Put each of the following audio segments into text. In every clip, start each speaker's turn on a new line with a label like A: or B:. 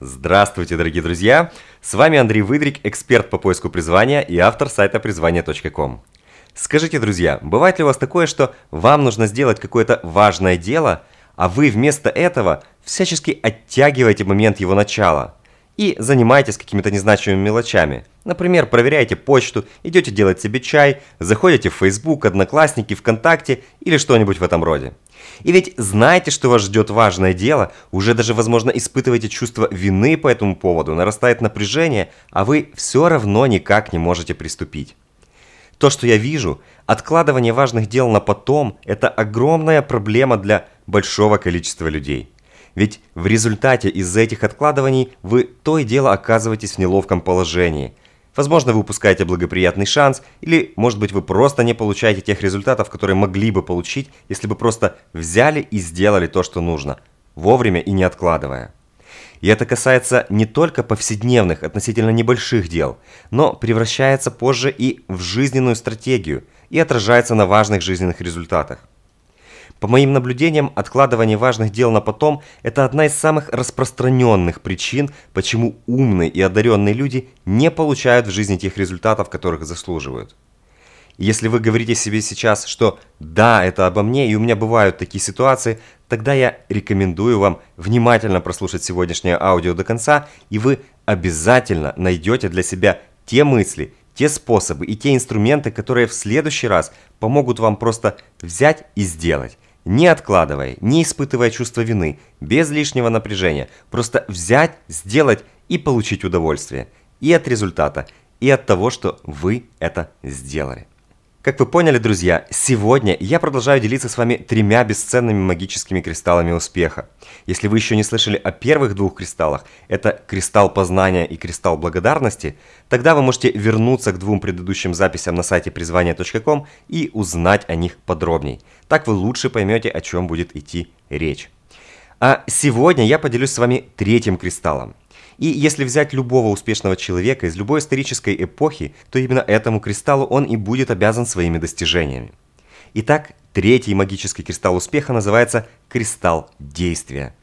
A: Здравствуйте, дорогие друзья! С вами Андрей Выдрик, эксперт по поиску призвания и автор сайта призвание.ком. Скажите, друзья, бывает ли у вас такое, что вам нужно сделать какое-то важное дело, а вы вместо этого всячески оттягиваете момент его начала и занимаетесь какими-то незначимыми мелочами? Например, проверяете почту, идете делать себе чай, заходите в Facebook, Одноклассники, ВКонтакте или что-нибудь в этом роде. И ведь знаете, что вас ждет важное дело, уже даже, возможно, испытываете чувство вины по этому поводу, нарастает напряжение, а вы все равно никак не можете приступить. То, что я вижу, откладывание важных дел на потом – это огромная проблема для большого количества людей. Ведь в результате из-за этих откладываний вы то и дело оказываетесь в неловком положении – Возможно, вы упускаете благоприятный шанс, или, может быть, вы просто не получаете тех результатов, которые могли бы получить, если бы просто взяли и сделали то, что нужно, вовремя и не откладывая. И это касается не только повседневных, относительно небольших дел, но превращается позже и в жизненную стратегию и отражается на важных жизненных результатах. По моим наблюдениям, откладывание важных дел на потом – это одна из самых распространенных причин, почему умные и одаренные люди не получают в жизни тех результатов, которых заслуживают. если вы говорите себе сейчас, что «да, это обо мне, и у меня бывают такие ситуации», тогда я рекомендую вам внимательно прослушать сегодняшнее аудио до конца, и вы обязательно найдете для себя те мысли, те способы и те инструменты, которые в следующий раз помогут вам просто взять и сделать не откладывая, не испытывая чувство вины, без лишнего напряжения, просто взять, сделать и получить удовольствие. И от результата, и от того, что вы это сделали. Как вы поняли, друзья, сегодня я продолжаю делиться с вами тремя бесценными магическими кристаллами успеха. Если вы еще не слышали о первых двух кристаллах, это кристалл познания и кристалл благодарности, тогда вы можете вернуться к двум предыдущим записям на сайте призвания.ком и узнать о них подробней. Так вы лучше поймете, о чем будет идти речь. А сегодня я поделюсь с вами третьим кристаллом – и если взять любого успешного человека из любой исторической эпохи, то именно этому кристаллу он и будет обязан своими достижениями. Итак, третий магический кристалл успеха называется кристалл действия.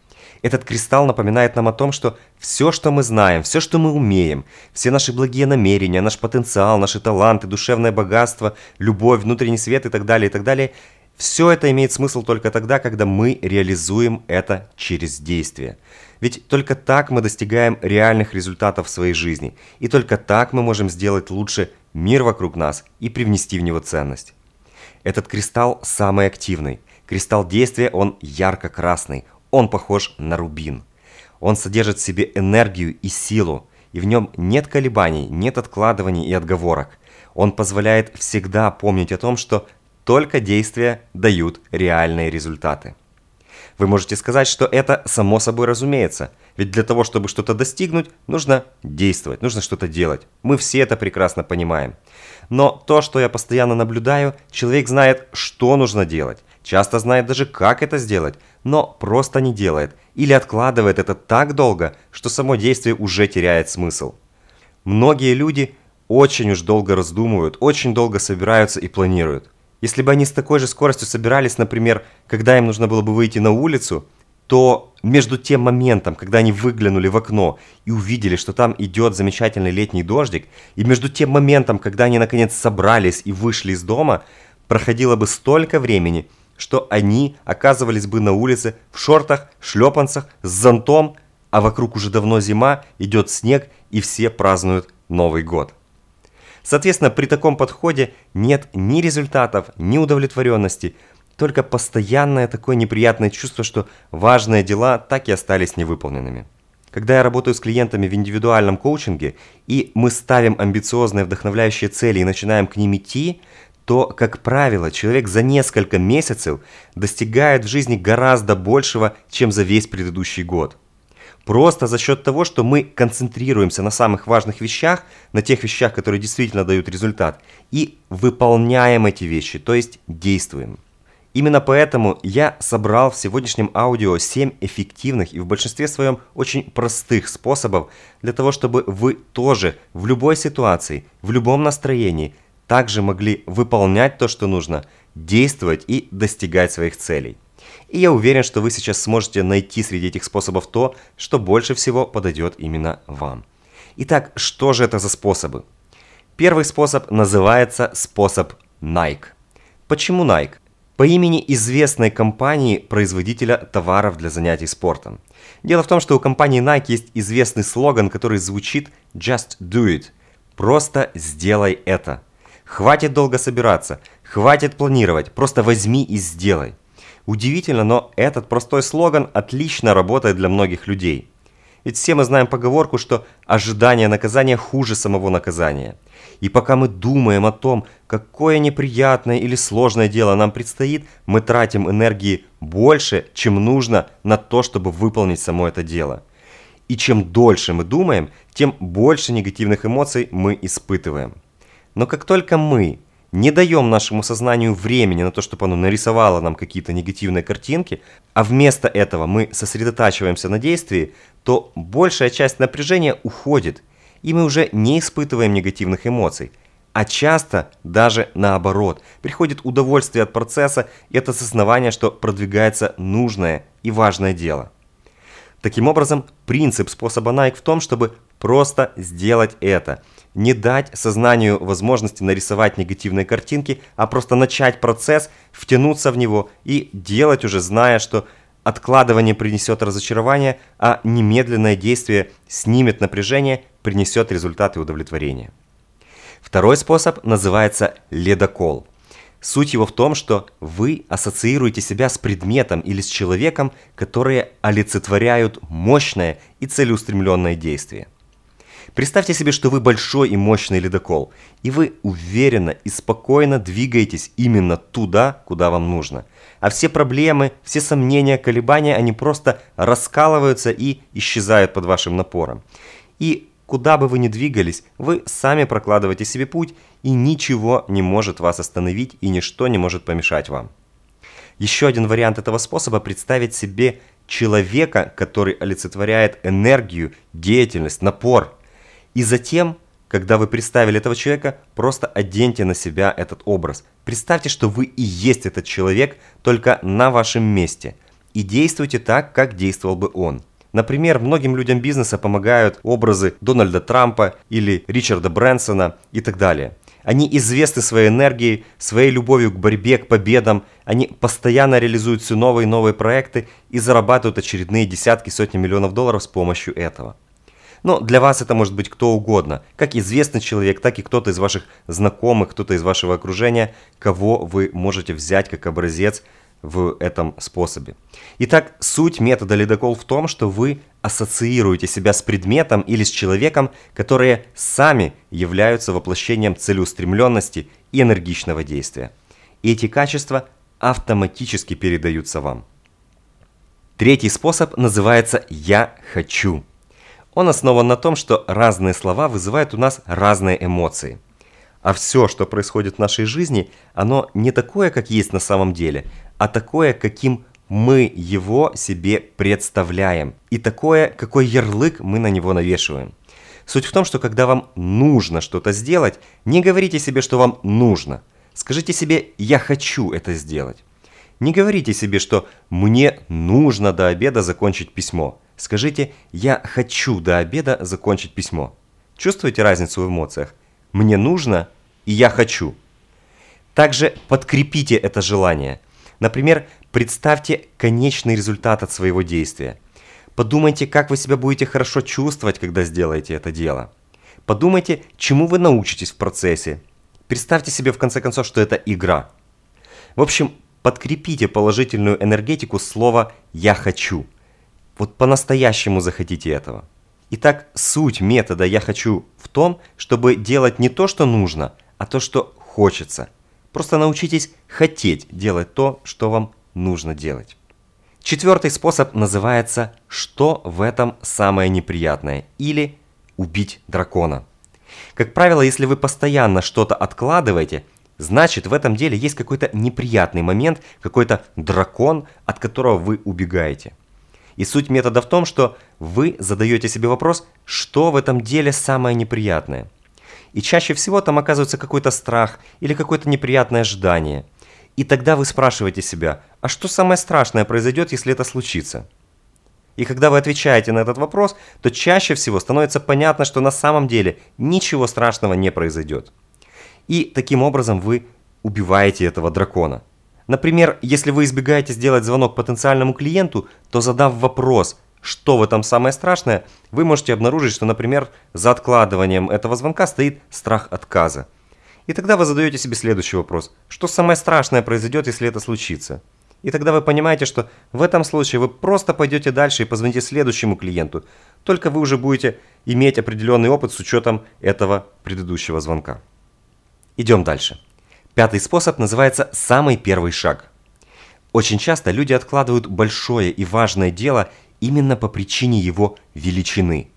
A: Этот кристалл напоминает нам о том, что все, что мы знаем, все, что мы умеем, все наши благие намерения, наш потенциал, наши таланты, душевное богатство, любовь, внутренний свет и так далее, и так далее, все это имеет смысл только тогда, когда мы реализуем это через действие. Ведь только так мы достигаем реальных результатов в своей жизни, и только так мы можем сделать лучше мир вокруг нас и привнести в него ценность. Этот кристалл самый активный. Кристалл действия, он ярко-красный, он похож на рубин. Он содержит в себе энергию и силу, и в нем нет колебаний, нет откладываний и отговорок. Он позволяет всегда помнить о том, что только действия дают реальные результаты. Вы можете сказать, что это само собой разумеется, ведь для того, чтобы что-то достигнуть, нужно действовать, нужно что-то делать. Мы все это прекрасно понимаем. Но то, что я постоянно наблюдаю, человек знает, что нужно делать, часто знает даже, как это сделать, но просто не делает или откладывает это так долго, что само действие уже теряет смысл. Многие люди очень уж долго раздумывают, очень долго собираются и планируют. Если бы они с такой же скоростью собирались, например, когда им нужно было бы выйти на улицу, то между тем моментом, когда они выглянули в окно и увидели, что там идет замечательный летний дождик, и между тем моментом, когда они наконец собрались и вышли из дома, проходило бы столько времени, что они оказывались бы на улице в шортах, шлепанцах, с зонтом, а вокруг уже давно зима, идет снег и все празднуют Новый год. Соответственно, при таком подходе нет ни результатов, ни удовлетворенности, только постоянное такое неприятное чувство, что важные дела так и остались невыполненными. Когда я работаю с клиентами в индивидуальном коучинге, и мы ставим амбициозные вдохновляющие цели и начинаем к ним идти, то, как правило, человек за несколько месяцев достигает в жизни гораздо большего, чем за весь предыдущий год. Просто за счет того, что мы концентрируемся на самых важных вещах, на тех вещах, которые действительно дают результат, и выполняем эти вещи, то есть действуем. Именно поэтому я собрал в сегодняшнем аудио 7 эффективных и в большинстве своем очень простых способов для того, чтобы вы тоже в любой ситуации, в любом настроении также могли выполнять то, что нужно, действовать и достигать своих целей. И я уверен, что вы сейчас сможете найти среди этих способов то, что больше всего подойдет именно вам. Итак, что же это за способы? Первый способ называется способ Nike. Почему Nike? По имени известной компании производителя товаров для занятий спортом. Дело в том, что у компании Nike есть известный слоган, который звучит «Just do it» – «Просто сделай это». Хватит долго собираться, хватит планировать, просто возьми и сделай. Удивительно, но этот простой слоган отлично работает для многих людей. Ведь все мы знаем поговорку, что ожидание наказания хуже самого наказания. И пока мы думаем о том, какое неприятное или сложное дело нам предстоит, мы тратим энергии больше, чем нужно на то, чтобы выполнить само это дело. И чем дольше мы думаем, тем больше негативных эмоций мы испытываем. Но как только мы не даем нашему сознанию времени на то, чтобы оно нарисовало нам какие-то негативные картинки, а вместо этого мы сосредотачиваемся на действии, то большая часть напряжения уходит, и мы уже не испытываем негативных эмоций. А часто даже наоборот, приходит удовольствие от процесса и от осознавания, что продвигается нужное и важное дело. Таким образом, принцип способа Nike в том, чтобы просто сделать это – не дать сознанию возможности нарисовать негативные картинки, а просто начать процесс, втянуться в него и делать уже зная, что откладывание принесет разочарование, а немедленное действие снимет напряжение, принесет результаты удовлетворения. Второй способ называется ледокол. Суть его в том, что вы ассоциируете себя с предметом или с человеком, которые олицетворяют мощное и целеустремленное действие. Представьте себе, что вы большой и мощный ледокол, и вы уверенно и спокойно двигаетесь именно туда, куда вам нужно. А все проблемы, все сомнения, колебания, они просто раскалываются и исчезают под вашим напором. И куда бы вы ни двигались, вы сами прокладываете себе путь, и ничего не может вас остановить, и ничто не может помешать вам. Еще один вариант этого способа – представить себе человека, который олицетворяет энергию, деятельность, напор – и затем, когда вы представили этого человека, просто оденьте на себя этот образ. Представьте, что вы и есть этот человек, только на вашем месте. И действуйте так, как действовал бы он. Например, многим людям бизнеса помогают образы Дональда Трампа или Ричарда Брэнсона и так далее. Они известны своей энергией, своей любовью к борьбе, к победам. Они постоянно реализуют все новые и новые проекты и зарабатывают очередные десятки, сотни миллионов долларов с помощью этого. Но для вас это может быть кто угодно, как известный человек, так и кто-то из ваших знакомых, кто-то из вашего окружения, кого вы можете взять как образец в этом способе. Итак, суть метода ледокол в том, что вы ассоциируете себя с предметом или с человеком, которые сами являются воплощением целеустремленности и энергичного действия. И эти качества автоматически передаются вам. Третий способ называется «я хочу». Он основан на том, что разные слова вызывают у нас разные эмоции. А все, что происходит в нашей жизни, оно не такое, как есть на самом деле, а такое, каким мы его себе представляем. И такое, какой ярлык мы на него навешиваем. Суть в том, что когда вам нужно что-то сделать, не говорите себе, что вам нужно. Скажите себе «я хочу это сделать». Не говорите себе, что «мне нужно до обеда закончить письмо». Скажите «я хочу до обеда закончить письмо». Чувствуете разницу в эмоциях? «Мне нужно» и «я хочу». Также подкрепите это желание. Например, представьте конечный результат от своего действия. Подумайте, как вы себя будете хорошо чувствовать, когда сделаете это дело. Подумайте, чему вы научитесь в процессе. Представьте себе в конце концов, что это игра. В общем, подкрепите положительную энергетику слова «я хочу». Вот по-настоящему захотите этого. Итак, суть метода «я хочу» в том, чтобы делать не то, что нужно, а то, что хочется. Просто научитесь хотеть делать то, что вам нужно делать. Четвертый способ называется «что в этом самое неприятное» или «убить дракона». Как правило, если вы постоянно что-то откладываете, значит в этом деле есть какой-то неприятный момент, какой-то дракон, от которого вы убегаете – и суть метода в том, что вы задаете себе вопрос, что в этом деле самое неприятное. И чаще всего там оказывается какой-то страх или какое-то неприятное ожидание. И тогда вы спрашиваете себя, а что самое страшное произойдет, если это случится? И когда вы отвечаете на этот вопрос, то чаще всего становится понятно, что на самом деле ничего страшного не произойдет. И таким образом вы убиваете этого дракона. Например, если вы избегаете сделать звонок потенциальному клиенту, то задав вопрос, что в этом самое страшное, вы можете обнаружить, что, например, за откладыванием этого звонка стоит страх отказа. И тогда вы задаете себе следующий вопрос. Что самое страшное произойдет, если это случится? И тогда вы понимаете, что в этом случае вы просто пойдете дальше и позвоните следующему клиенту. Только вы уже будете иметь определенный опыт с учетом этого предыдущего звонка. Идем дальше. Пятый способ называется «самый первый шаг». Очень часто люди откладывают большое и важное дело именно по причине его величины.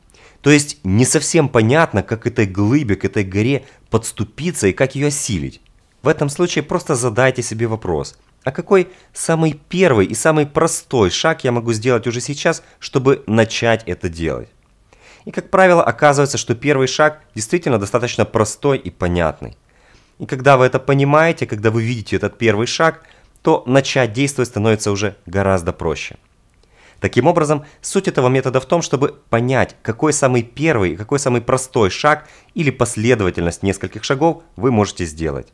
A: То есть не совсем понятно, как этой глыбе, к этой горе подступиться и как ее осилить. В этом случае просто задайте себе вопрос, а какой самый первый и самый простой шаг я могу сделать уже сейчас, чтобы начать это делать? И как правило оказывается, что первый шаг действительно достаточно простой и понятный. И когда вы это понимаете, когда вы видите этот первый шаг, то начать действовать становится уже гораздо проще. Таким образом, суть этого метода в том, чтобы понять, какой самый первый, какой самый простой шаг или последовательность нескольких шагов вы можете сделать.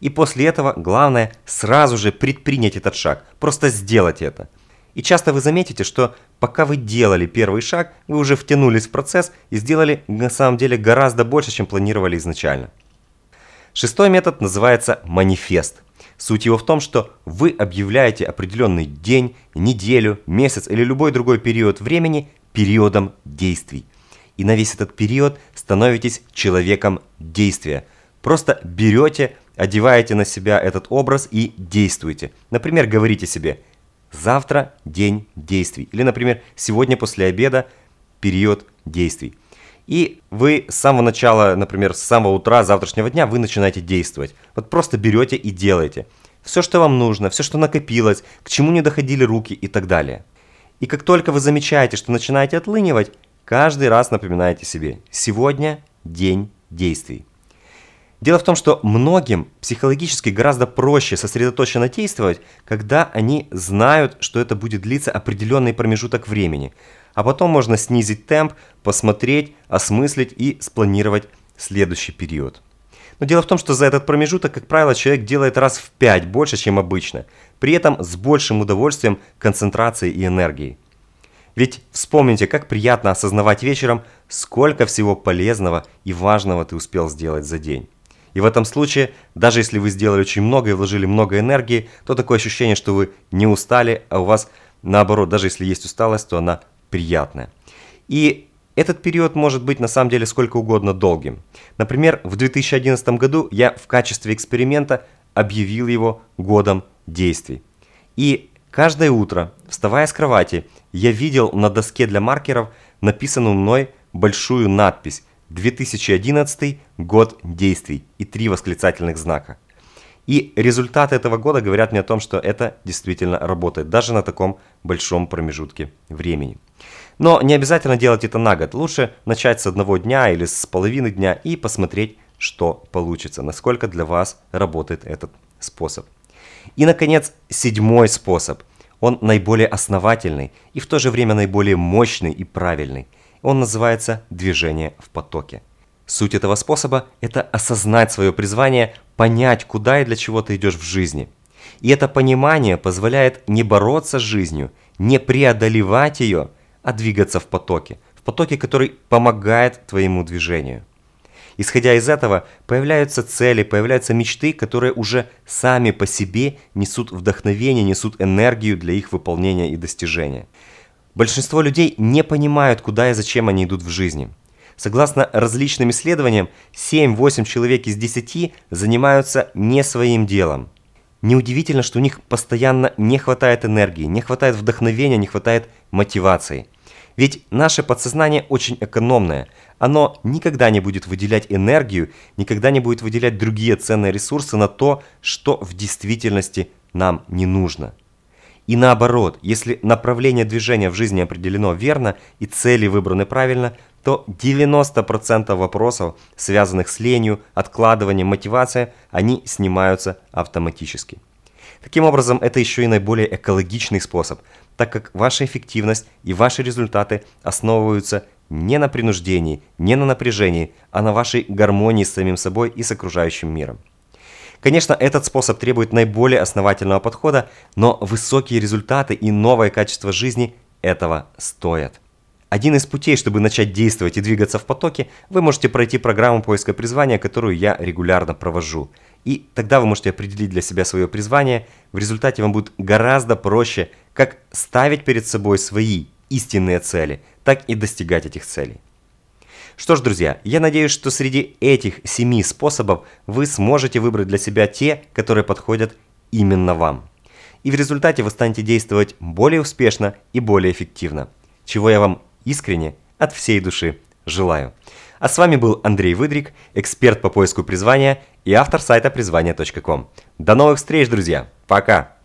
A: И после этого главное сразу же предпринять этот шаг, просто сделать это. И часто вы заметите, что пока вы делали первый шаг, вы уже втянулись в процесс и сделали на самом деле гораздо больше, чем планировали изначально. Шестой метод называется манифест – Суть его в том, что вы объявляете определенный день, неделю, месяц или любой другой период времени периодом действий. И на весь этот период становитесь человеком действия. Просто берете, одеваете на себя этот образ и действуете. Например, говорите себе «завтра день действий». Или, например, «сегодня после обеда период действий». И вы с самого начала, например, с самого утра завтрашнего дня вы начинаете действовать. Вот просто берете и делаете. Все, что вам нужно, все, что накопилось, к чему не доходили руки и так далее. И как только вы замечаете, что начинаете отлынивать, каждый раз напоминаете себе «сегодня день действий». Дело в том, что многим психологически гораздо проще сосредоточенно действовать, когда они знают, что это будет длиться определенный промежуток времени – а потом можно снизить темп, посмотреть, осмыслить и спланировать следующий период. Но дело в том, что за этот промежуток, как правило, человек делает раз в 5 больше, чем обычно, при этом с большим удовольствием, концентрацией и энергией. Ведь вспомните, как приятно осознавать вечером, сколько всего полезного и важного ты успел сделать за день. И в этом случае, даже если вы сделали очень много и вложили много энергии, то такое ощущение, что вы не устали, а у вас наоборот, даже если есть усталость, то она приятное. И этот период может быть на самом деле сколько угодно долгим. Например, в 2011 году я в качестве эксперимента объявил его годом действий. И каждое утро, вставая с кровати, я видел на доске для маркеров написанную мной большую надпись 2011 год действий и три восклицательных знака. И результаты этого года говорят мне о том, что это действительно работает, даже на таком большом промежутке времени. Но не обязательно делать это на год. Лучше начать с одного дня или с половины дня и посмотреть, что получится, насколько для вас работает этот способ. И, наконец, седьмой способ. Он наиболее основательный и в то же время наиболее мощный и правильный. Он называется «движение в потоке». Суть этого способа – это осознать свое призвание, понять, куда и для чего ты идешь в жизни. И это понимание позволяет не бороться с жизнью, не преодолевать ее – а двигаться в потоке, в потоке, который помогает твоему движению. Исходя из этого, появляются цели, появляются мечты, которые уже сами по себе несут вдохновение, несут энергию для их выполнения и достижения. Большинство людей не понимают, куда и зачем они идут в жизни. Согласно различным исследованиям, 7-8 человек из 10 занимаются не своим делом. Неудивительно, что у них постоянно не хватает энергии, не хватает вдохновения, не хватает мотивации. Ведь наше подсознание очень экономное. Оно никогда не будет выделять энергию, никогда не будет выделять другие ценные ресурсы на то, что в действительности нам не нужно. И наоборот, если направление движения в жизни определено верно и цели выбраны правильно, то 90% вопросов, связанных с ленью, откладыванием, мотивацией, они снимаются автоматически. Таким образом, это еще и наиболее экологичный способ, так как ваша эффективность и ваши результаты основываются не на принуждении, не на напряжении, а на вашей гармонии с самим собой и с окружающим миром. Конечно, этот способ требует наиболее основательного подхода, но высокие результаты и новое качество жизни этого стоят. Один из путей, чтобы начать действовать и двигаться в потоке, вы можете пройти программу поиска призвания, которую я регулярно провожу. И тогда вы можете определить для себя свое призвание. В результате вам будет гораздо проще как ставить перед собой свои истинные цели, так и достигать этих целей. Что ж, друзья, я надеюсь, что среди этих семи способов вы сможете выбрать для себя те, которые подходят именно вам. И в результате вы станете действовать более успешно и более эффективно, чего я вам искренне, от всей души желаю. А с вами был Андрей Выдрик, эксперт по поиску призвания и автор сайта призвания.ком. До новых встреч, друзья! Пока!